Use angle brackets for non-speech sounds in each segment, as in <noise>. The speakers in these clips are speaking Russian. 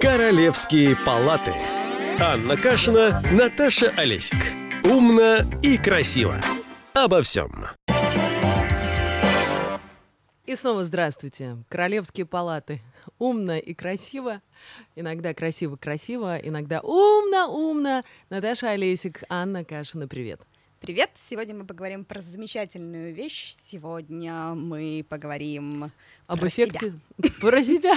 Королевские палаты. Анна Кашина, Наташа Олесик. Умно и красиво. Обо всем. И снова здравствуйте. Королевские палаты. Умно и красиво. Иногда красиво-красиво, иногда умно-умно. Наташа Олесик, Анна Кашина, привет. Привет! Сегодня мы поговорим про замечательную вещь. Сегодня мы поговорим об про эффекте себя. про себя.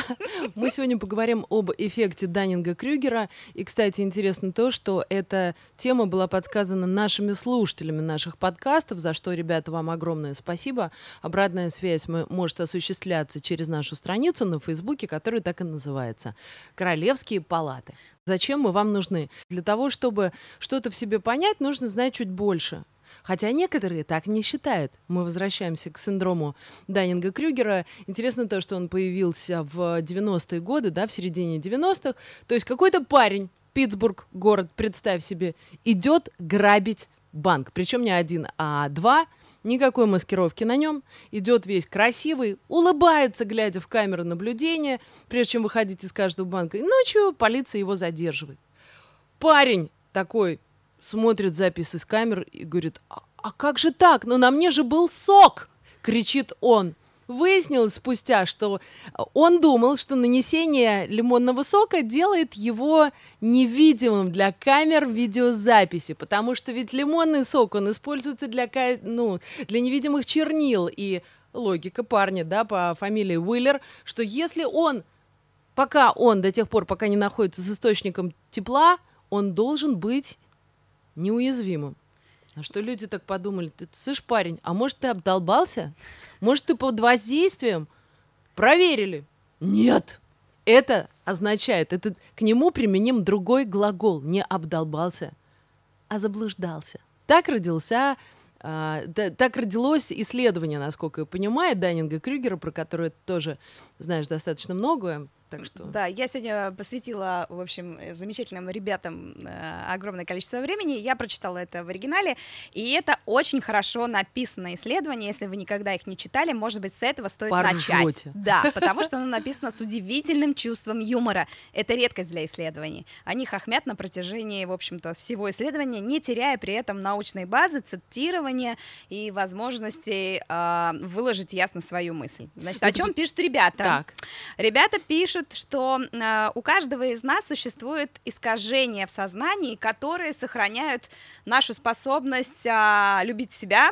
Мы сегодня поговорим об эффекте Даннинга Крюгера. И, кстати, интересно то, что эта тема была подсказана нашими слушателями наших подкастов, за что, ребята, вам огромное спасибо. Обратная связь мы- может осуществляться через нашу страницу на Фейсбуке, которая так и называется «Королевские палаты». Зачем мы вам нужны? Для того, чтобы что-то в себе понять, нужно знать чуть больше. Хотя некоторые так не считают. Мы возвращаемся к синдрому Даннинга Крюгера. Интересно то, что он появился в 90-е годы, да, в середине 90-х. То есть какой-то парень, Питтсбург, город, представь себе, идет грабить банк. Причем не один, а два. Никакой маскировки на нем. Идет весь красивый, улыбается, глядя в камеру наблюдения, прежде чем выходить из каждого банка. И ночью полиция его задерживает. Парень такой смотрит записи с камер и говорит, а, а как же так? Ну на мне же был сок! Кричит он. Выяснилось спустя, что он думал, что нанесение лимонного сока делает его невидимым для камер видеозаписи, потому что ведь лимонный сок, он используется для, ну, для невидимых чернил, и логика парня, да, по фамилии Уиллер, что если он пока он, до тех пор, пока не находится с источником тепла, он должен быть неуязвимым. А что люди так подумали? Ты слышь, парень, а может ты обдолбался? Может ты под воздействием? Проверили. Нет. Это означает, это к нему применим другой глагол. Не обдолбался, а заблуждался. Так родился а, да- так родилось исследование, насколько я понимаю, Даннинга Крюгера, про которое тоже знаешь достаточно многое. Так что Да, я сегодня посвятила, в общем, э, замечательным ребятам э, огромное количество времени. Я прочитала это в оригинале, и это очень хорошо написанное исследование. Если вы никогда их не читали, может быть, с этого стоит Поржете. начать. Да, <laughs> потому что оно написано с удивительным чувством юмора. Это редкость для исследований. Они хохмят на протяжении, в общем-то, всего исследования, не теряя при этом научной базы, цитирования и возможности э, выложить ясно свою мысль. Значит, о чем пишут ребята? так. Ребята пишут, что э, у каждого из нас существует искажения в сознании, которые сохраняют нашу способность а, любить себя,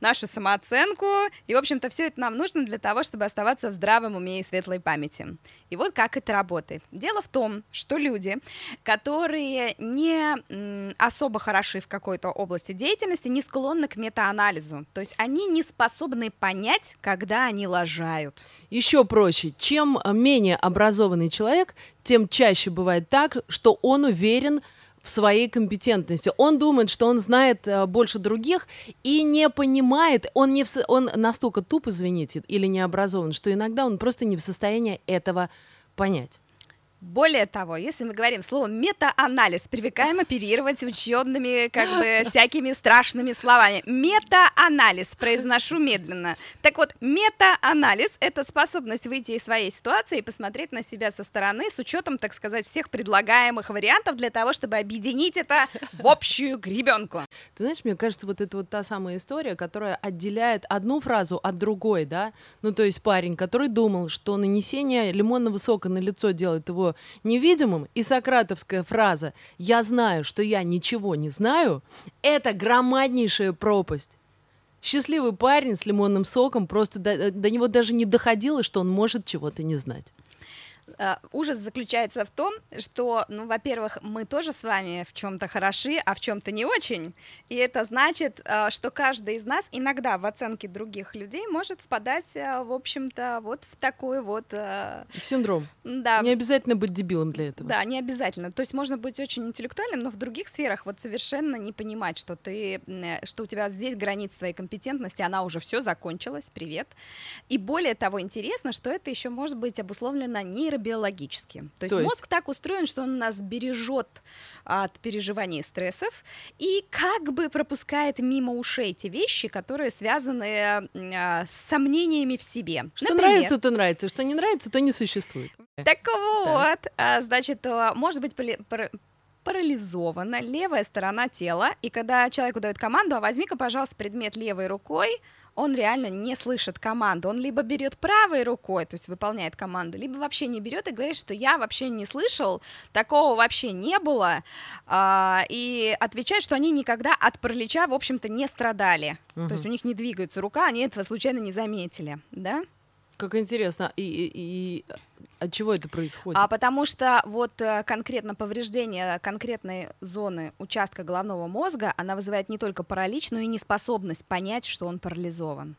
нашу самооценку, и, в общем-то, все это нам нужно для того, чтобы оставаться в здравом уме и светлой памяти. И вот как это работает. Дело в том, что люди, которые не особо хороши в какой-то области деятельности, не склонны к метаанализу. То есть они не способны понять, когда они лажают. Еще проще. Чем э, менее образованный человек, тем чаще бывает так, что он уверен в своей компетентности. Он думает, что он знает э, больше других и не понимает, он, не в он настолько туп, извините, или не образован, что иногда он просто не в состоянии этого понять. Более того, если мы говорим слово метаанализ, привыкаем оперировать учебными, как бы, <laughs> всякими страшными словами. Метаанализ, произношу медленно. Так вот, метаанализ — это способность выйти из своей ситуации и посмотреть на себя со стороны с учетом, так сказать, всех предлагаемых вариантов для того, чтобы объединить это в общую гребенку. Ты знаешь, мне кажется, вот это вот та самая история, которая отделяет одну фразу от другой, да? Ну, то есть парень, который думал, что нанесение лимонного сока на лицо делает его невидимым, и сократовская фраза «я знаю, что я ничего не знаю» — это громаднейшая пропасть. Счастливый парень с лимонным соком просто до, до него даже не доходило, что он может чего-то не знать. Э, ужас заключается в том, что, ну, во-первых, мы тоже с вами в чем-то хороши, а в чем-то не очень. И это значит, э, что каждый из нас иногда в оценке других людей может впадать, э, в общем-то, вот в такой вот, э, Синдром. да, Не обязательно быть дебилом для этого. да, не обязательно. То есть можно быть очень интеллектуальным, но в других сферах вот совершенно не понимать, что ты, что у тебя здесь граница твоей компетентности, она уже все закончилась, привет. И более того, интересно, что это еще может быть обусловлено нейробиологически. То есть, То есть? мозг так устроен, что он нас бережет от переживаний и стрессов и как бы пропускает мимо ушей те вещи, которые связаны а, с сомнениями в себе. Что Например, нравится, то нравится, что не нравится, то не существует. Так вот, а, значит, может быть парализована левая сторона тела, и когда человеку дают команду, а возьми-ка, пожалуйста, предмет левой рукой, он реально не слышит команду. Он либо берет правой рукой, то есть выполняет команду, либо вообще не берет и говорит, что я вообще не слышал, такого вообще не было, а, и отвечает, что они никогда от паралича, в общем-то, не страдали. То есть у них не двигается рука, они этого случайно не заметили, да? Как интересно. И, и- и от чего это происходит? А потому что вот э, конкретно повреждение конкретной зоны участка головного мозга, она вызывает не только паралич, но и неспособность понять, что он парализован.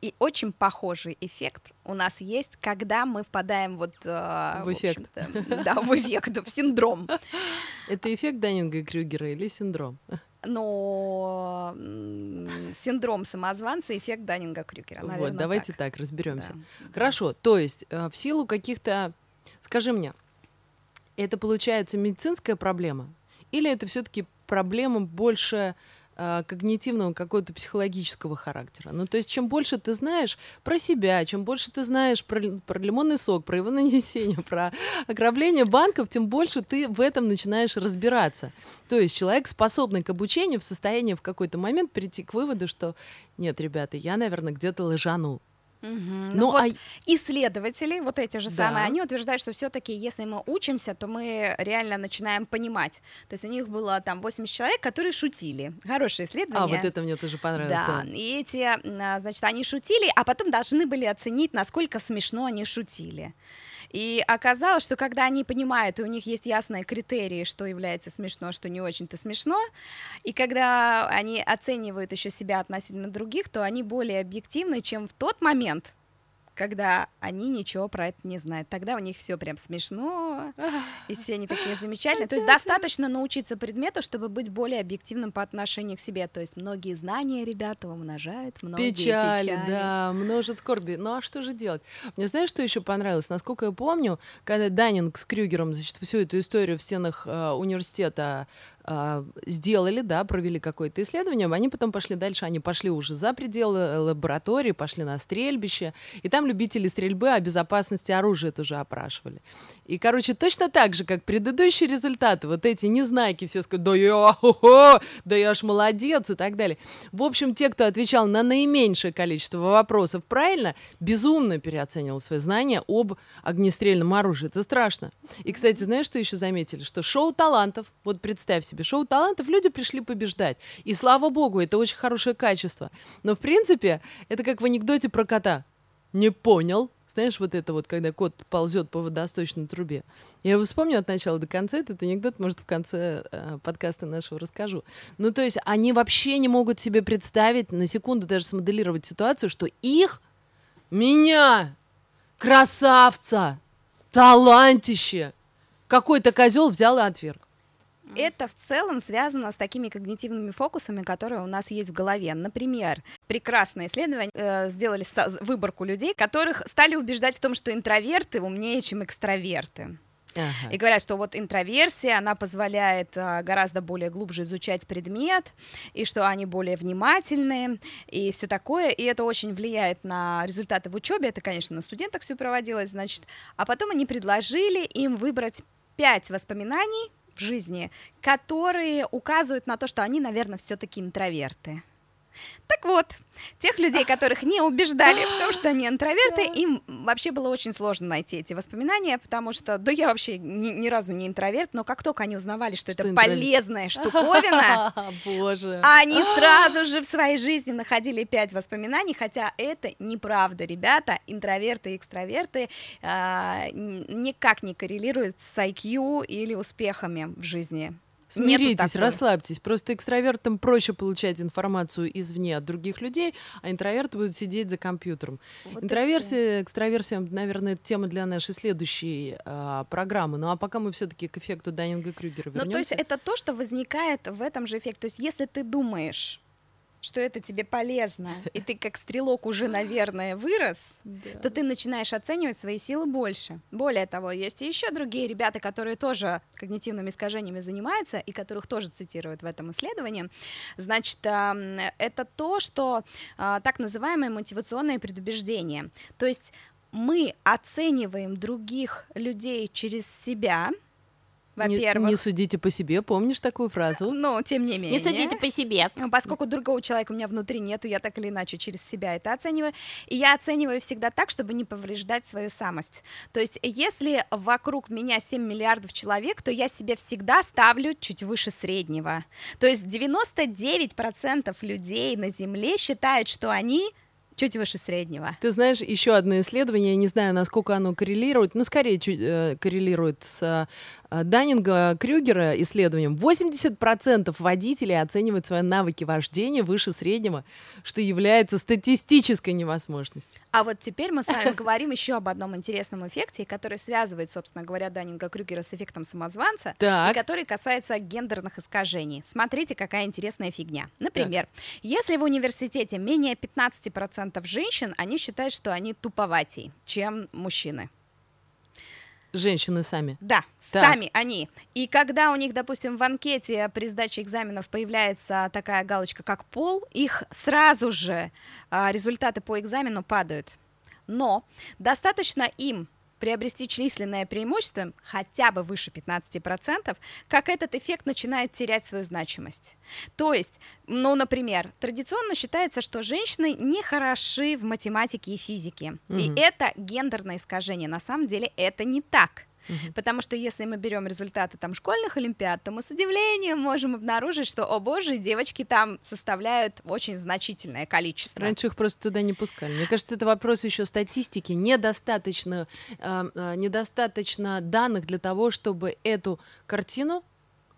И очень похожий эффект у нас есть, когда мы впадаем вот э, В эффект. да, в эффект, в синдром. Это эффект Даннинга и Крюгера или синдром? Но синдром самозванца, эффект Даннинга-Крюгера. вот, давайте так. так, разберемся. Да. Хорошо, то есть э, в силу каких-то, скажи мне, это получается медицинская проблема или это все-таки проблема больше когнитивного какого-то психологического характера? Ну, то есть чем больше ты знаешь про себя, чем больше ты знаешь про, про лимонный сок, про его <laughs> нанесение, про ограбление банков, тем больше ты в этом начинаешь разбираться. То есть человек, способный к обучению, в состоянии в какой-то момент прийти к выводу, что нет, ребята, я, наверное, где-то лежанул. Мгм. Ну, Ну, вот а исследователи, вот эти же Да. самые, они утверждают, что все-таки, если мы учимся, то мы реально начинаем понимать. То есть у них было там 80 человек, которые шутили. Хорошее исследование. А, вот это мне тоже понравилось. Да, да. и эти, а, значит, они шутили, а потом должны были оценить, насколько смешно они шутили. И оказалось, что когда они понимают, и у них есть ясные критерии, что является смешно, что не очень-то смешно, и когда они оценивают еще себя относительно других, то они более объективны, чем в тот момент, когда они ничего про это не знают. Тогда у них все прям смешно, и все они такие замечательные. То есть достаточно научиться предмету, чтобы быть более объективным по отношению к себе. То есть многие знания, ребята, умножают, многие Печали, печали. да, множит скорби. Ну а что же делать? Мне знаешь, что еще понравилось? Насколько я помню, когда Даннинг с Крюгером, значит, всю эту историю в стенах э, университета сделали, да, провели какое-то исследование, они потом пошли дальше, они пошли уже за пределы э, лаборатории, пошли на стрельбище, и там любители стрельбы о безопасности оружия тоже опрашивали. И, короче, точно так же, как предыдущие результаты, вот эти незнайки все сказали, да я, хо-хо, да я ж молодец и так далее. В общем, те, кто отвечал на наименьшее количество вопросов правильно, безумно переоценивал свои знания об огнестрельном оружии. Это страшно. И, кстати, знаешь, что еще заметили? Что шоу талантов, вот представь себе, шоу талантов, люди пришли побеждать. И слава богу, это очень хорошее качество. Но, в принципе, это как в анекдоте про кота. Не понял. Знаешь, вот это вот, когда кот ползет по водосточной трубе. Я его вспомню от начала до конца. Этот анекдот, может, в конце э, подкаста нашего расскажу. Ну, то есть они вообще не могут себе представить, на секунду даже смоделировать ситуацию, что их, меня, красавца, талантище, какой-то козел взял и отверг. Это в целом связано с такими когнитивными фокусами, которые у нас есть в голове. Например, прекрасное исследование э, сделали со- выборку людей, которых стали убеждать в том, что интроверты умнее, чем экстраверты. Ага. И говорят, что вот интроверсия, она позволяет а, гораздо более глубже изучать предмет, и что они более внимательные, и все такое, и это очень влияет на результаты в учебе, это, конечно, на студентах все проводилось, значит, а потом они предложили им выбрать пять воспоминаний в жизни, которые указывают на то, что они, наверное, все-таки интроверты. Так вот, тех людей, которых не убеждали в том, что они интроверты, им вообще было очень сложно найти эти воспоминания, потому что, да я вообще ни, ни разу не интроверт, но как только они узнавали, что, Что это интроверт. полезная <laughs> штуковина, <laughs> Боже. они <gasps> сразу же в своей жизни находили пять воспоминаний, хотя это неправда, ребята. Интроверты и экстраверты н- никак не коррелируют с IQ или успехами в жизни. Смиритесь, расслабьтесь. Просто экстравертам проще получать информацию извне от других людей, а интроверты будут сидеть за компьютером. Вот Интроверсия, экстраверсия, наверное, это тема для нашей следующей а, программы. Ну а пока мы все-таки к эффекту Даннинга Крюгера вернемся. Ну, то есть это то, что возникает в этом же эффекте. То есть если ты думаешь, что это тебе полезно, и ты как стрелок уже, наверное, вырос, то ты начинаешь оценивать свои силы больше. Более того, есть и еще другие ребята, которые тоже когнитивными искажениями занимаются, и которых тоже цитируют в этом исследовании. Значит, ам, это то, что а, так называемые мотивационные предубеждения. То есть мы оцениваем других людей через себя, во-первых. не судите по себе, помнишь такую фразу? <laughs> Но, тем не менее. Не судите по себе. Ну, Поскольку другого человека у меня внутри нету, я так или иначе через себя это оцениваю. И я оцениваю всегда так, чтобы не повреждать свою самость. То есть, если вокруг меня 7 миллиардов человек, то я себя всегда ставлю чуть выше среднего. То есть 99% людей на Земле считают, что они чуть выше среднего. Ты знаешь, еще одно исследование, я не знаю, насколько оно коррелирует, но скорее чуть, э, коррелирует с э, Даннинга Крюгера исследованием. 80% водителей оценивают свои навыки вождения выше среднего, что является статистической невозможностью. А вот теперь мы с вами <laughs> говорим еще об одном интересном эффекте, который связывает, собственно говоря, Даннинга Крюгера с эффектом самозванца, и Так. который касается гендерных искажений. Смотрите, какая интересная фигня. Например, если в университете менее 15% женщин, они считают, что они туповатей, чем мужчины. Женщины сами. Да, Так. сами они. И когда у них, допустим, в анкете при сдаче экзаменов появляется такая галочка, как пол, их сразу же а, результаты по экзамену падают. Но достаточно им приобрести численное преимущество хотя бы выше 15%, как этот эффект начинает терять свою значимость. То есть, ну, например, традиционно считается, что женщины не хороши в математике и физике. И Мгм. это гендерное искажение. На самом деле это не так. Потому что если мы берем результаты там школьных олимпиад, то мы с удивлением можем обнаружить, что, о боже, девочки там составляют очень значительное количество. Раньше их просто туда не пускали. Мне кажется, это вопрос еще статистики. Недостаточно, э, э, недостаточно данных для того, чтобы эту картину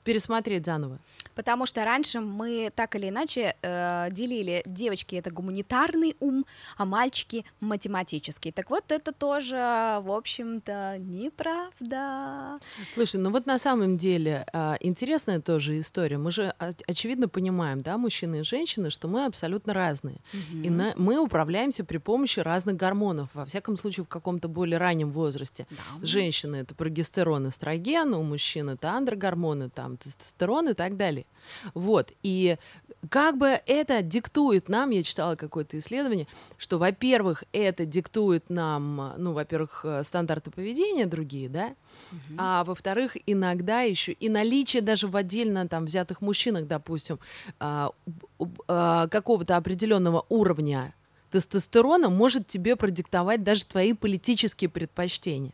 пересмотреть заново. Потому что раньше мы так или иначе э, делили девочки это гуманитарный ум, а мальчики математический. Так вот, это тоже, в общем-то, неправда. Слушай, ну вот на самом деле а, интересная тоже история. Мы же о- очевидно понимаем, да, мужчины и женщины, что мы абсолютно разные. И на- мы управляемся при помощи разных гормонов, во всяком случае в каком-то более раннем возрасте. Женщины это прогестерон, эстроген, у мужчин это андрогормоны, там тестостерон и так далее. Вот. И как бы это диктует нам, я читала какое-то исследование, что, во-первых, это диктует нам, ну, во-первых, э, стандарты поведения другие, да, а во-вторых, иногда еще и наличие даже в отдельно там взятых мужчинах, допустим, а, а, какого-то определенного уровня тестостерона может тебе продиктовать даже твои политические предпочтения.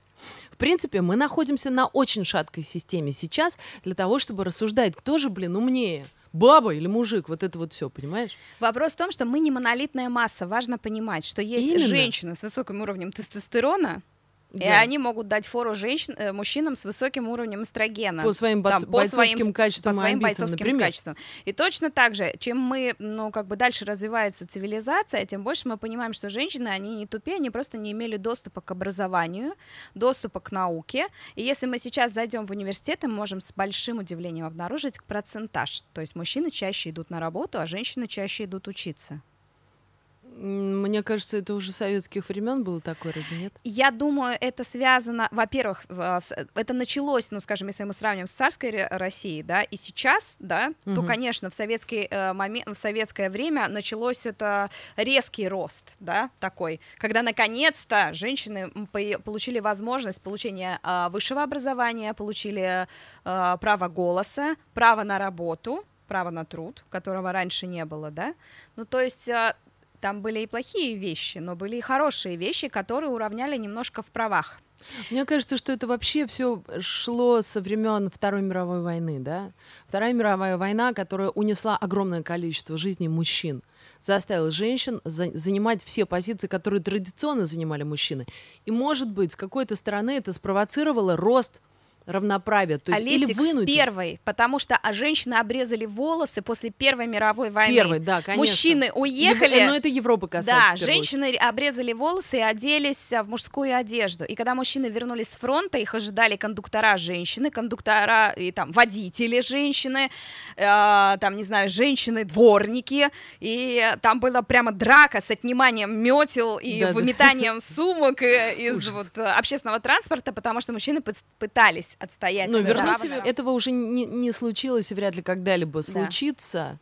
В принципе, мы находимся на очень шаткой системе сейчас для того, чтобы рассуждать, кто же, блин, умнее, баба или мужик, вот это вот все, понимаешь? Вопрос в том, что мы не монолитная масса. Важно понимать, что есть Именно. женщины с высоким уровнем тестостерона, и Да. они могут дать фору женщин, э, мужчинам с высоким уровнем эстрогена. По своим Там, по своим бойцовским с- качествам по своим амбициям, бойцовским например. качествам. И точно так же, чем мы, ну, как бы дальше развивается цивилизация, тем больше мы понимаем, что женщины, они не тупее, они просто не имели доступа к образованию, доступа к науке. И если мы сейчас зайдем в университет, мы можем с большим удивлением обнаружить процентаж. То есть мужчины чаще идут на работу, а женщины чаще идут учиться. Мне кажется, это уже советских времен было такое, разве нет? Я думаю, это связано, во-первых, с- это началось, ну, скажем, если мы сравним с царской Россией, да, и сейчас, да, то, Мгм. конечно, в советский э, момент, в советское время началось это резкий рост, да, такой, когда наконец-то женщины получили возможность получения а, высшего образования, получили а, право голоса, право на работу, право на труд, которого раньше не было, да, ну, то есть а, там были и плохие вещи, но были и хорошие вещи, которые уравняли немножко в правах. Мне кажется, что это вообще все шло со времен Второй мировой войны, да? Вторая мировая война, которая унесла огромное количество жизней мужчин, заставила женщин за- занимать все позиции, которые традиционно занимали мужчины. И, может быть, с какой-то стороны это спровоцировало рост равноправия, то есть или Олесик с вынудило. первой, потому что а женщины обрезали волосы после Первой мировой войны. Первой, да, конечно. Мужчины Ев- уехали. Но это Европа касается. Да, женщины обрезали волосы и оделись а, в мужскую одежду. И когда мужчины вернулись с фронта, их ожидали кондуктора женщины, кондуктора и там водители женщины, э, там, не знаю, женщины-дворники. И там была прямо драка с отниманием метел и Да-да. выметанием сумок э, из Ужас. вот, э, общественного транспорта, потому что мужчины пыт- пытались отстоять Но своё вернуть право этого уже не, не случилось и вряд ли когда-либо Да. случится.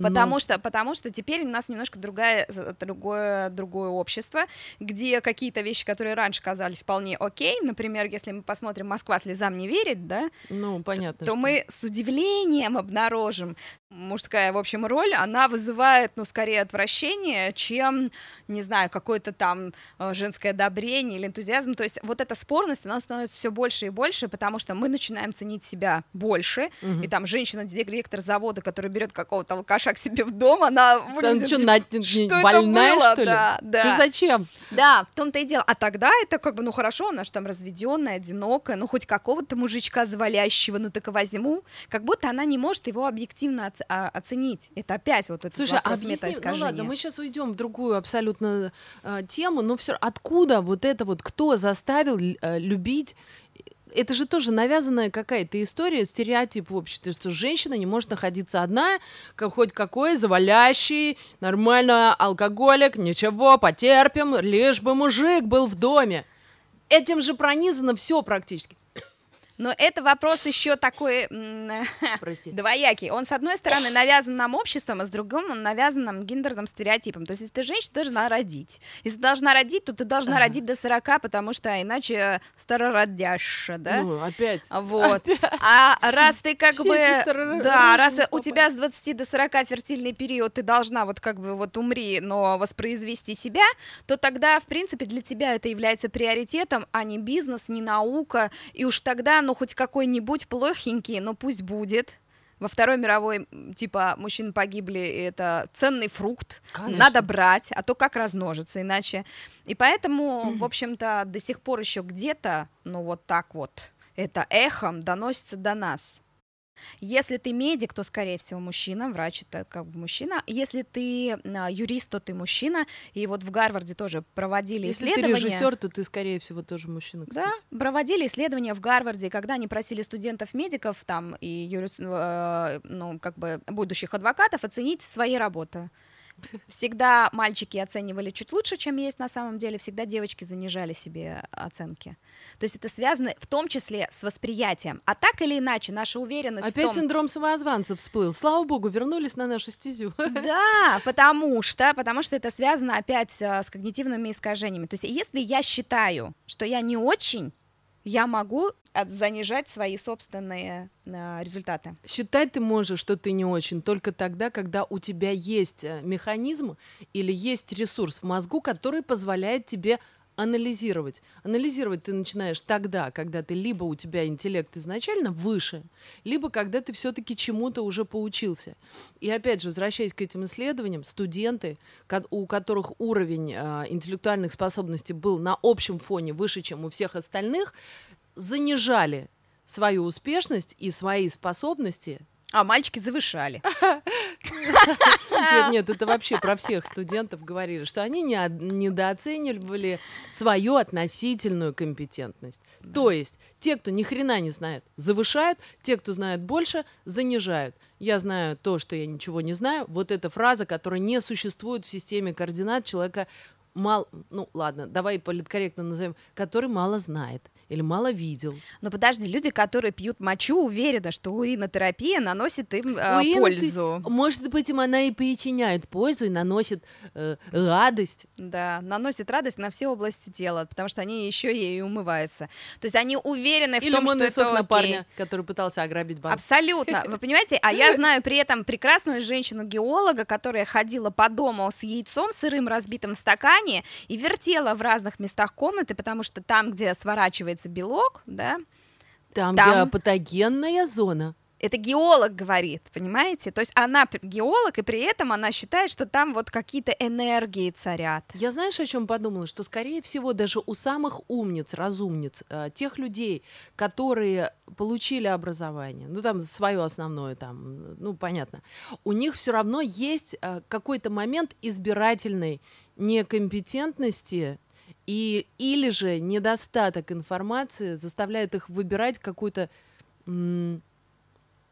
Потому, ну... что, потому что теперь у нас немножко другая, другое, другое общество, где какие-то вещи, которые раньше казались вполне окей, например, если мы посмотрим «Москва слезам не верит», да, ну, понятно, то, то мы с удивлением обнаружим, мужская, в общем, роль, она вызывает, ну, скорее отвращение, чем, не знаю, какое-то там э, женское одобрение или энтузиазм. То есть вот эта спорность, она становится все больше и больше, потому что мы начинаем ценить себя больше, угу. и там женщина-директор завода, которая берет какого-то алкаша к себе в дом, она выглядит... Что, на... что больная, это было? что ли? Да, да. Ты зачем? Да, в том-то и дело. А тогда это как бы, ну, хорошо, она же там разведенная, одинокая, ну, хоть какого-то мужичка завалящего, ну, так и возьму. Как будто она не может его объективно оценить а, оценить. Это опять вот этот Слушай, вопрос объясни, ну ладно, мы сейчас уйдем в другую абсолютно э, тему, но все откуда вот это вот, кто заставил э, любить это же тоже навязанная какая-то история, стереотип в обществе, что женщина не может находиться одна, как хоть какой, завалящий, нормально, алкоголик, ничего, потерпим, лишь бы мужик был в доме. Этим же пронизано все практически. Но это вопрос еще такой <laughs> двоякий. Он, с одной стороны, навязан нам обществом, а с другой он навязан нам гендерным стереотипом. То есть, если ты женщина, ты должна родить. Если ты должна родить, то ты должна ага. родить до 40, потому что иначе старородяща, да? Ну, опять. Вот. Опять. А раз ты как Все бы... Да, раз у тебя с 20 до 40 фертильный период, ты должна вот как бы вот умри, но воспроизвести себя, то тогда, в принципе, для тебя это является приоритетом, а не бизнес, не наука, и уж тогда, ну, хоть какой-нибудь плохенький, но пусть будет. Во Второй мировой, типа, мужчины погибли, и это ценный фрукт, Конечно. надо брать, а то как размножиться иначе. И поэтому, <clears throat> в общем-то, до сих пор еще где-то, ну вот так вот, это эхом доносится до нас. Если ты медик, то, скорее всего, мужчина, врач это как бы мужчина. Если ты а, юрист, то ты мужчина. И вот в Гарварде тоже проводили Если исследования. Если ты режиссер, то ты, скорее всего, тоже мужчина, кстати. Да, проводили исследования в Гарварде, когда они просили студентов-медиков там и юрист, э, ну, как бы будущих адвокатов оценить свои работы. Всегда мальчики оценивали чуть лучше, чем есть на самом деле, всегда девочки занижали себе оценки. То есть это связано в том числе с восприятием. А так или иначе, наша уверенность Опять в том... синдром самозванца всплыл. Слава богу, вернулись на нашу стезю. <laughs> Да, потому что, потому что это связано опять э, с когнитивными искажениями. То есть если я считаю, что я не очень, я могу занижать свои собственные э, результаты. Считать ты можешь, что ты не очень, только тогда, когда у тебя есть э, механизм или есть ресурс в мозгу, который позволяет тебе анализировать. Анализировать ты начинаешь тогда, когда ты либо у тебя интеллект изначально выше, либо когда ты все-таки чему-то уже поучился. И опять же, возвращаясь к этим исследованиям, студенты, у которых уровень э, интеллектуальных способностей был на общем фоне выше, чем у всех остальных, занижали свою успешность и свои способности а мальчики завышали. <laughs> Нет, нет, это вообще про всех студентов говорили, что они не, недооценивали свою относительную компетентность. То есть те, кто ни хрена не знает, завышают, те, кто знает больше, занижают. Я знаю то, что я ничего не знаю. Вот эта фраза, которая не существует в системе координат человека мало, ну ладно, давай политкорректно назовем, который мало знает или мало видел. Но подожди, люди, которые пьют мочу, уверены, что уринотерапия наносит им э, пользу. Может быть, им она и причиняет пользу и наносит э, радость. Да, наносит радость на все области тела, потому что они еще и умываются. То есть они уверены в или том, что это на парня, который пытался ограбить банк. Абсолютно. Вы понимаете? А я <laughs> знаю при этом прекрасную женщину-геолога, которая ходила по дому с яйцом сырым разбитым в стакане и вертела в разных местах комнаты, потому что там, где сворачивается называется белок, да. Там, там патогенная зона. Это геолог говорит, понимаете? То есть она геолог, и при этом она считает, что там вот какие-то энергии царят. Я знаешь, о чем подумала? Что, скорее всего, даже у самых умниц, разумниц, э, тех людей, которые получили образование, ну там свое основное, там, ну понятно, у них все равно есть э, какой-то момент избирательной некомпетентности и, или же недостаток информации заставляет их выбирать какую-то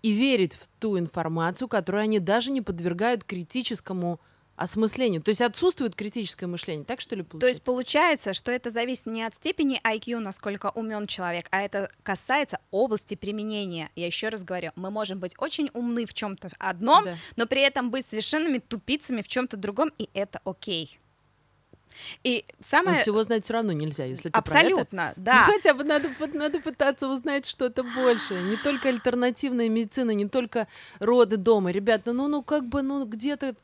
и верить в ту информацию, которую они даже не подвергают критическому осмысление. То есть отсутствует критическое мышление, так что ли То получается? есть получается, что это зависит не от степени IQ, насколько умен человек, а это касается области применения. Я еще раз говорю, мы можем быть очень умны в чем-то одном, Да. но при этом быть совершенными тупицами в чем-то другом, и это окей. И Но самое всего знать все равно нельзя, если ты про это. абсолютно, да. Ну, хотя бы надо, надо пытаться узнать что-то больше. Не только альтернативная медицина, не только роды дома. Ребята, ну, ну как бы, ну где-то...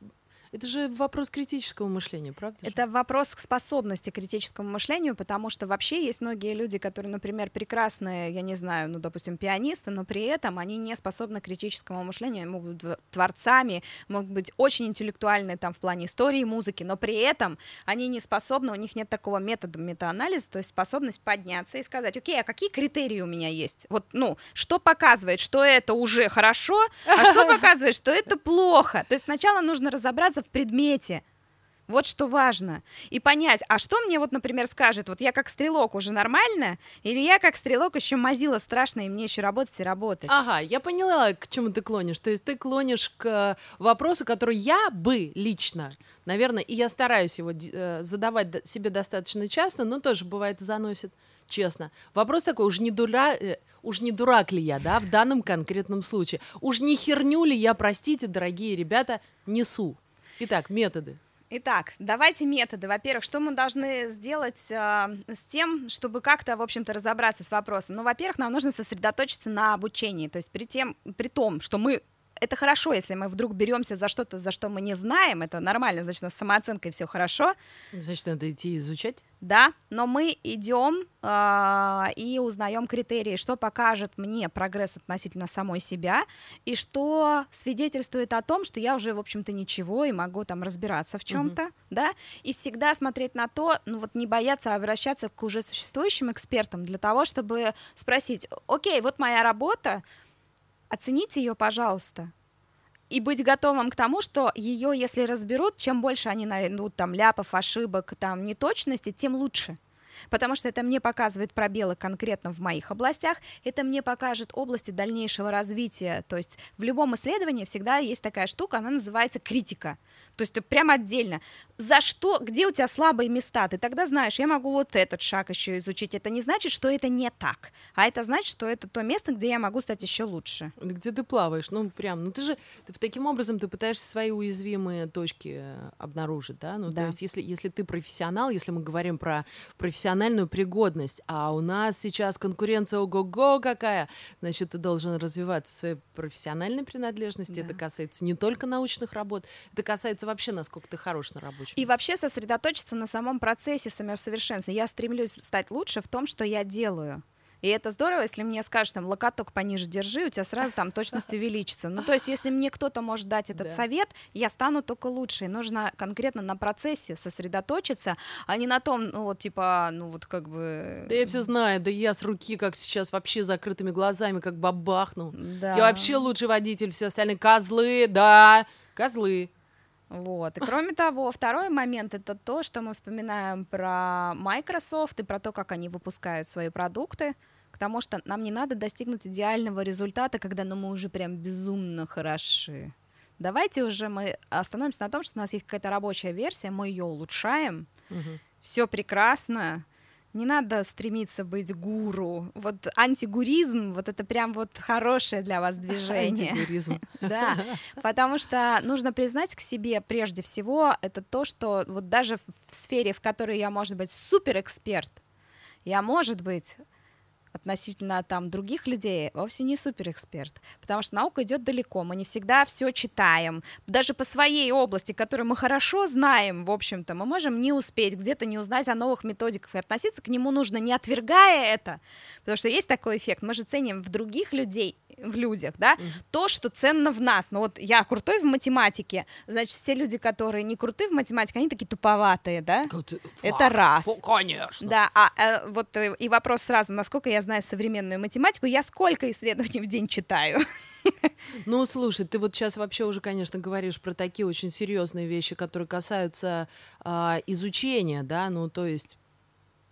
Это же вопрос критического мышления, правда? же? Это вопрос к способности к критическому мышлению, потому что вообще есть многие люди, которые, например, прекрасные, я не знаю, ну, допустим, пианисты, но при этом они не способны к критическому мышлению, они могут быть творцами, могут быть очень интеллектуальны там в плане истории музыки, но при этом они не способны, у них нет такого метода метаанализа, то есть способность подняться и сказать, окей, а какие критерии у меня есть? Вот, ну, что показывает, что это уже хорошо, а что <laughs> показывает, что это плохо? То есть сначала нужно разобраться в предмете, вот что важно. И понять, а что мне вот, например, скажет, вот я как стрелок уже нормально, или я как стрелок еще мазила страшно, и мне еще работать и работать. Ага, я поняла, к чему ты клонишь. То есть ты клонишь к вопросу, который я бы лично, наверное, и я стараюсь его э, задавать себе достаточно часто, но тоже бывает заносит, честно. Вопрос такой, уж не, дура, э, уж не дурак ли я, да, в данном конкретном случае? Уж не херню ли я, простите, дорогие ребята, несу? Итак, методы. Итак, давайте методы. Во-первых, что мы должны сделать а, с тем, чтобы как-то, в общем-то, разобраться с вопросом? Ну, во-первых, нам нужно сосредоточиться на обучении. То есть при, тем, при том, что мы это хорошо, если мы вдруг беремся за что-то, за что мы не знаем, это нормально, значит, у нас с самооценкой все хорошо, Значит, надо идти изучать. да, но мы идем а, и узнаем критерии, что покажет мне прогресс относительно самой себя, и что свидетельствует о том, что я уже, в общем-то, ничего и могу там разбираться в чем-то, да, и всегда смотреть на то, ну вот не бояться обращаться к уже существующим экспертам для того, чтобы спросить, окей, вот моя работа, оцените ее, пожалуйста, и быть готовым к тому, что ее, если разберут, чем больше они найдут там ляпов, ошибок, там неточностей, тем лучше. Потому что это мне показывает пробелы конкретно в моих областях, это мне покажет области дальнейшего развития. То есть в любом исследовании всегда есть такая штука, она называется критика. То есть ты прям отдельно. За что, где у тебя слабые места? Ты тогда знаешь, я могу вот этот шаг еще изучить. Это не значит, что это не так, а это значит, что это то место, где я могу стать еще лучше. Где ты плаваешь? Ну, прям, ну ты же ты, таким образом ты пытаешься свои уязвимые точки э, обнаружить, да? Ну, Да. то есть, если, если ты профессионал, если мы говорим про профессиональную пригодность, а у нас сейчас конкуренция ого-го какая, значит, ты должен развиваться в своей профессиональной принадлежности. Это Да. касается не только научных работ, это касается вообще, насколько ты хорош на рабочем И вообще сосредоточиться на самом процессе самосовершенствования. Я стремлюсь стать лучше в том, что я делаю. И это здорово, если мне скажут, там, локоток пониже держи, у тебя сразу там точность <laughs> увеличится. Ну, то есть, если мне кто-то может дать этот Да. совет, я стану только лучше. И нужно конкретно на процессе сосредоточиться, а не на том, ну, вот, типа, ну, вот, как бы... Да я все знаю, да я с руки, как сейчас, вообще закрытыми глазами, как бабахну. Да. Я вообще лучший водитель, все остальные козлы, да, козлы. Вот. И кроме того, второй момент это то, что мы вспоминаем про Microsoft и про то, как они выпускают свои продукты. Потому что нам не надо достигнуть идеального результата, когда ну, мы уже прям безумно хороши. Давайте уже мы остановимся на том, что у нас есть какая-то рабочая версия, мы ее улучшаем, Мгм. все прекрасно. Не надо стремиться быть гуру. Вот антигуризм, вот это прям вот хорошее для вас движение. Антигуризм. <laughs> Да, потому что нужно признать к себе прежде всего это то, что вот даже в в сфере, в которой я, может быть, супер эксперт, я, может быть, относительно там других людей вовсе не суперэксперт, потому что наука идет далеко, мы не всегда все читаем, даже по своей области, которую мы хорошо знаем, в общем-то, мы можем не успеть где-то не узнать о новых методиках и относиться к нему нужно не отвергая это, потому что есть такой эффект, мы же ценим в других людей, в людях, да, то, что ценно в нас. Ну вот я крутой в математике, значит, все люди, которые не крутые в математике, они такие туповатые, да? Это Факт. раз. Конечно. Да, а э, вот э, и вопрос сразу, насколько я знаю современную математику, я сколько исследований в день читаю? Ну, слушай, ты вот сейчас вообще уже, конечно, говоришь про такие очень серьезные вещи, которые касаются а, изучения, да, ну, то есть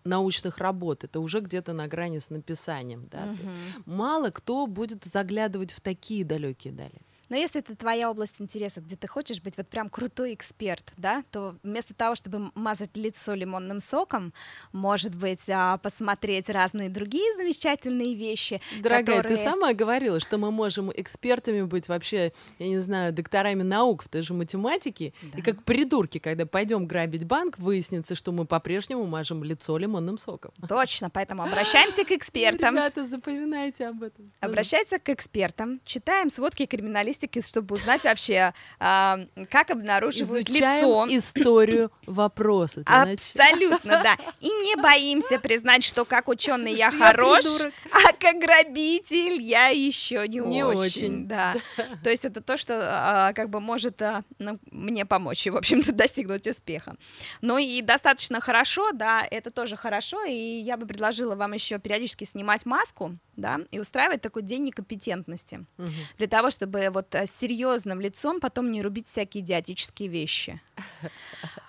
научных работ. Это уже где-то на грани с написанием, да. Ты- Мало кто будет заглядывать в такие далекие дали. Но если это твоя область интереса, где ты хочешь быть вот прям крутой эксперт, да, то вместо того, чтобы мазать лицо лимонным соком, может быть, а, посмотреть разные другие замечательные вещи. Дорогая, которые... ты сама говорила, что мы можем экспертами быть вообще, я не знаю, докторами наук в той же математике, Да. и как придурки, когда пойдем грабить банк, выяснится, что мы по-прежнему мажем лицо лимонным соком. Точно, поэтому обращаемся к экспертам. Ребята, запоминайте об этом. Обращается к экспертам, читаем сводки криминалистики, чтобы узнать вообще, а, как обнаруживают Изучаем лицо. историю вопроса. Абсолютно, да. И не боимся признать, что как ученый я хорош, а как грабитель я еще не, Не очень. Да. То есть это то, что а, как бы может а, мне помочь, в общем-то, <laughs> достигнуть успеха. Ну и достаточно хорошо, да, это тоже хорошо, и я бы предложила вам еще периодически снимать маску, да, и устраивать такой день некомпетентности Мгм. для того, чтобы вот э, с серьезным лицом потом не рубить всякие идиотические вещи. <laughs>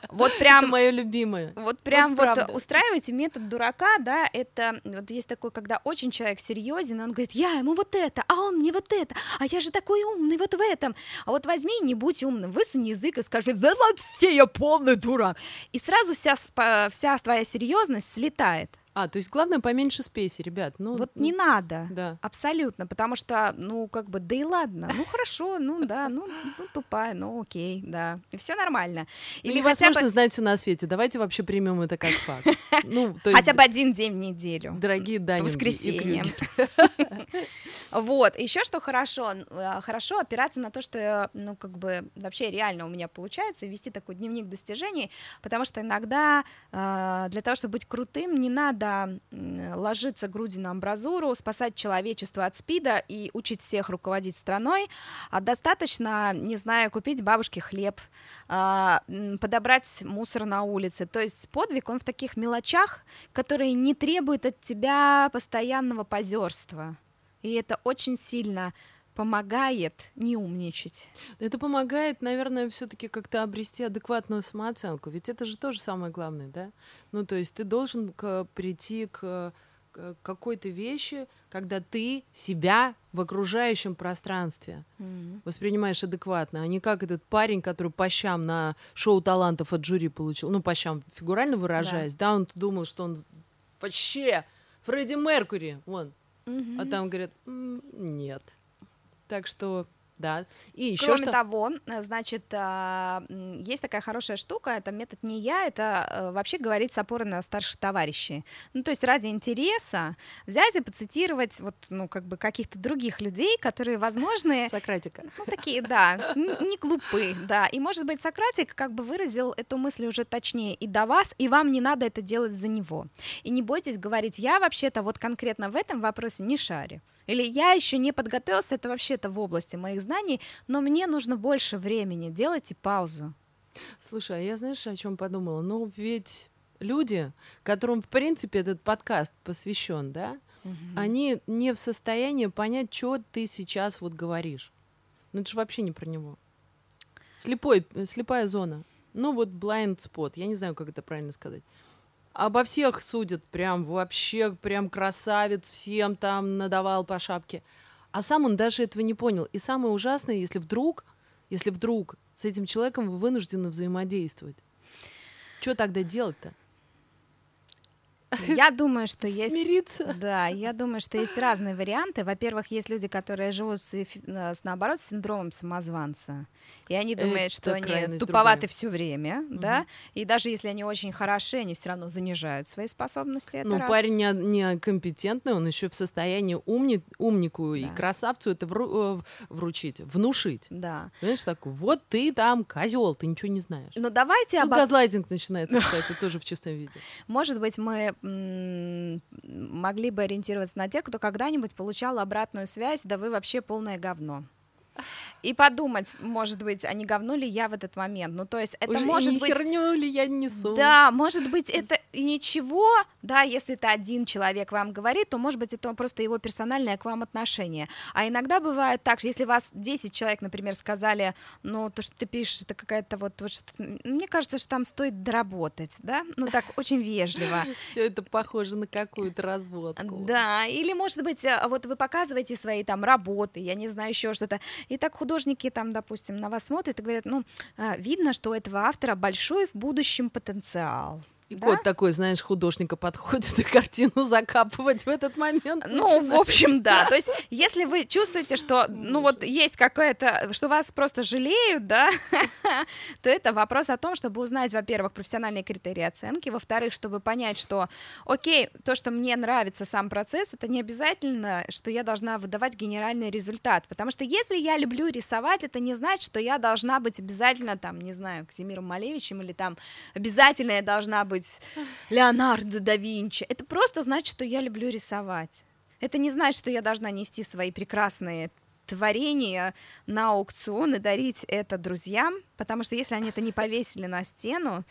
Вот Это прям мое любимое. вот прям Вот вот, устраивайте метод дурака, да, это вот есть такой, когда очень человек серьезен, он говорит, я ему вот это, а он мне вот это, а я же такой умный вот в этом. А вот возьми и не будь умным, высунь язык и скажи, да вообще я полный дурак. И сразу вся, вся твоя серьезность слетает. А, то есть главное поменьше спеси, ребят. Ну, Вот ну, не надо. Да. Абсолютно, потому что, ну, как бы, да и ладно, ну, хорошо, ну, да, ну, ну тупая, ну, окей, да, и все нормально. Ну, Или невозможно бы, знать все на свете. Давайте вообще примем это как факт. <laughs> Ну, то есть, хотя бы один день в неделю. дорогие Данинги. Крюгер. <laughs> Вот, еще что хорошо, э, хорошо опираться на то, что, ну, как бы, вообще реально у меня получается, вести такой дневник достижений, потому что иногда э, для того, чтобы быть крутым, не надо м, ложиться грудью на амбразуру, спасать человечество от СПИДа и учить всех руководить страной, а достаточно, не знаю, купить бабушке хлеб, а, подобрать мусор на улице. То есть подвиг, он в таких мелочах, которые не требуют от тебя постоянного позерства. И это очень сильно помогает не умничать. Это помогает, наверное, все-таки как-то обрести адекватную самооценку. Ведь это же тоже самое главное, да? Ну, то есть ты должен к- прийти к, к какой-то вещи, когда ты себя в окружающем пространстве воспринимаешь адекватно, а не как этот парень, который по щам на шоу талантов от жюри получил, ну, по щам, фигурально выражаясь, да, он думал, что он вообще Фредди Меркури, вон, а там говорят, «М, нет. Так что, да. И еще Кроме что... того, э, значит, а, есть такая хорошая штука, это метод не я, это э, вообще говорить с опорой на старших товарищей. Ну, то есть ради интереса взять и поцитировать вот, ну, как бы каких-то других людей, которые, возможно, Сократика. Ну, такие, да, не глупы, да. И, может быть, Сократик как бы выразил эту мысль уже точнее и до вас, и вам не надо это делать за него. И не бойтесь говорить, я вообще-то вот конкретно в этом вопросе не шарю. Или я еще не подготовился, это вообще-то в области моих знаний, но мне нужно больше времени, делайте паузу. Слушай, а я знаешь, о чем подумала? Ну, ведь люди, которым, в принципе, этот подкаст посвящен, да, они не в состоянии понять, что ты сейчас вот говоришь. Ну, это же вообще не про него. Слепой, э, слепая зона. Ну, вот blind spot, я не знаю, как это правильно сказать. Обо всех судят прям вообще, прям красавец, всем там надавал по шапке. А сам он даже этого не понял. И самое ужасное, если вдруг, если вдруг с этим человеком вы вынуждены взаимодействовать. Что тогда делать-то? Я думаю, что есть... Смириться? Да, я думаю, что есть разные варианты. Во-первых, есть люди, которые живут с, э, с, наоборот, с синдромом самозванца. И они думают, Это что они туповаты все время, да. И даже если они очень хороши, они все равно занижают свои способности. Ну, парень не, не компетентный, он еще в состоянии умни, умнику и Да. красавцу это вру- э, вручить, внушить. Да. Знаешь, такой, вот ты там козел, ты ничего не знаешь. Но давайте Тут обо- газлайтинг начинается, кстати, тоже в чистом виде. <laughs> Может быть, мы могли бы ориентироваться на тех, кто когда-нибудь получал обратную связь, да вы вообще полное говно. И подумать, может быть, а не говно ли я в этот момент. Ну, то есть это Уже может быть... херню ли я несу? Да, может быть, это и ничего, да, если это один человек вам говорит, то, может быть, это просто его персональное к вам отношение. А иногда бывает так, что если вас 10 человек, например, сказали, ну, то, что ты пишешь, это какая-то вот, вот что мне кажется, что там стоит доработать, да, ну, так, очень вежливо. <laughs> Все это похоже на какую-то разводку. Да, или, может быть, э, вот вы показываете свои там работы, я не знаю, еще что-то, и так художники там, допустим, на вас смотрят и говорят, ну, а, видно, что у этого автора большой в будущем потенциал. Да? кот такой, знаешь, художника подходит <laughs> и картину закапывать в этот момент. Ну, начинает. в общем, да. <laughs> То есть, если вы чувствуете, что, ну, вот есть какое-то, что вас просто жалеют, да, <laughs> то это вопрос о том, чтобы узнать, во-первых, профессиональные критерии оценки, во-вторых, чтобы понять, что, окей, то, что мне нравится сам процесс, это не обязательно, что я должна выдавать генеральный результат, потому что если я люблю рисовать, это не значит, что я должна быть обязательно, там, не знаю, Казимиром Малевичем или там обязательно я должна быть быть Леонардо да Винчи. Это просто значит, что я люблю рисовать. Это не значит, что я должна нести свои прекрасные творения на аукцион и дарить это друзьям, потому что если они это не повесили на стену,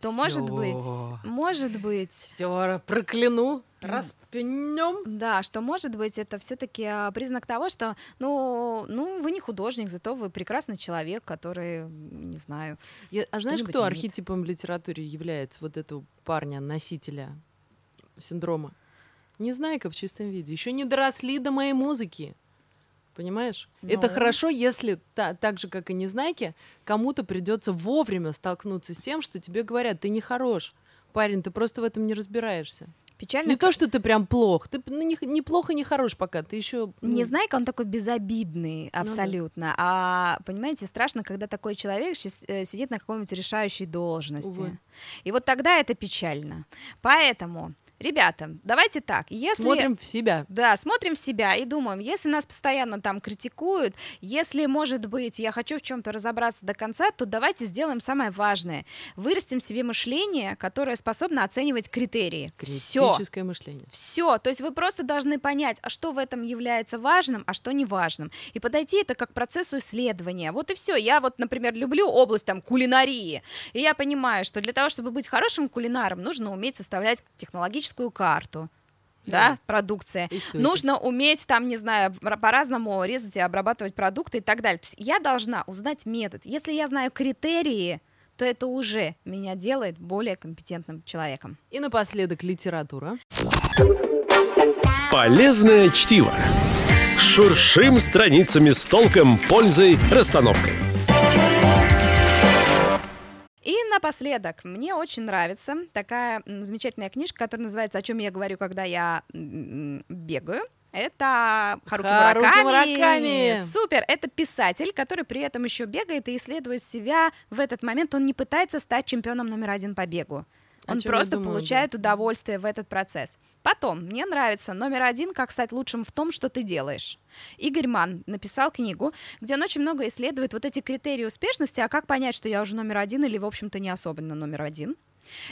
то Всё. может быть, может быть. Все, прокляну, распнем. Да, что может быть это все-таки а, признак того, что, ну, ну, вы не художник, зато вы прекрасный человек, который, не знаю. Я, а знаешь, кто умеет. архетипом в литературе является вот этого парня, носителя синдрома? Незнайка в чистом виде. Еще не доросли до моей музыки. Понимаешь? Но... Это ну. хорошо, если та, так же, как и Незнайки, кому-то придется вовремя столкнуться с тем, что тебе говорят, ты не хорош. Парень, ты просто в этом не разбираешься. Печально. Не как... то, что ты прям плох. Ты ну, не, не плохо, не хорош пока. Ты еще. Ну... Незнайка, он такой безобидный абсолютно. Ну, да. А понимаете, страшно, когда такой человек э, сидит на какой-нибудь решающей должности. Увы. И вот тогда это печально. Поэтому Ребята, давайте так. Если, смотрим в себя. Да, смотрим в себя и думаем, если нас постоянно там критикуют, если, может быть, я хочу в чем-то разобраться до конца, то давайте сделаем самое важное. Вырастим себе мышление, которое способно оценивать критерии. Критическое Всё. мышление. Все. То есть вы просто должны понять, а что в этом является важным, а что не важным. И подойти это как к процессу исследования. Вот и все. Я вот, например, люблю область там кулинарии. И я понимаю, что для того, чтобы быть хорошим кулинаром, нужно уметь составлять технологические техническую карту, да, продукция. Нужно уметь там, не знаю, по-разному резать и обрабатывать продукты и так далее. То есть я должна узнать метод. Если я знаю критерии, то это уже меня делает более компетентным человеком. И напоследок литература. Полезное чтиво. Шуршим страницами с толком, пользой, расстановкой. И напоследок, мне очень нравится такая замечательная книжка, которая называется «О чем я говорю, когда я бегаю». Это Харуки, Харуки Мураками. Мураками. Супер! Это писатель, который при этом еще бегает и исследует себя в этот момент. Он не пытается стать чемпионом номер один по бегу. Он просто думаю, получает да. удовольствие в этот процесс. Потом, мне нравится номер один, как стать лучшим в том, что ты делаешь. Игорь Ман написал книгу, где он очень много исследует вот эти критерии успешности, а как понять, что я уже номер один или, в общем-то, не особенно номер один.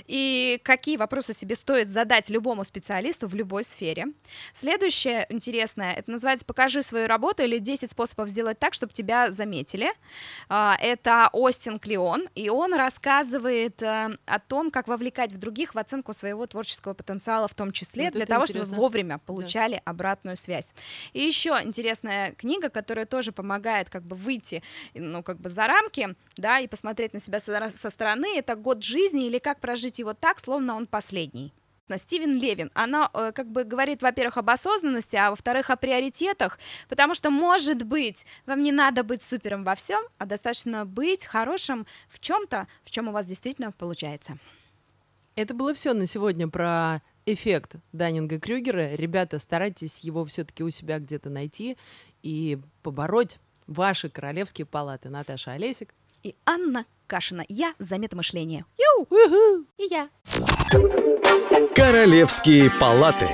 И какие вопросы себе стоит задать любому специалисту в любой сфере. Следующее интересное, это называется «Покажи свою работу» или «10 способов сделать так, чтобы тебя заметили». А, это Остин Клеон, и он рассказывает э, о том, как вовлекать в других в оценку своего творческого потенциала в том числе, вот для того, интересно. чтобы вовремя получали да. обратную связь. И еще интересная книга, которая тоже помогает как бы выйти, ну, как бы за рамки, да, и посмотреть на себя со, со стороны, это «Год жизни» или «Как прожить его так, словно он последний. Стивен Левин, она э, как бы говорит, во-первых, об осознанности, а во-вторых, о приоритетах, потому что, может быть, вам не надо быть супером во всем, а достаточно быть хорошим в чем-то, в чем у вас действительно получается. Это было все на сегодня про эффект Даннинга Крюгера. Ребята, старайтесь его все-таки у себя где-то найти и побороть ваши королевские палаты. Наташа Олесик и Анна Кашина. Я за метамышление. Ю! И я. Королевские палаты.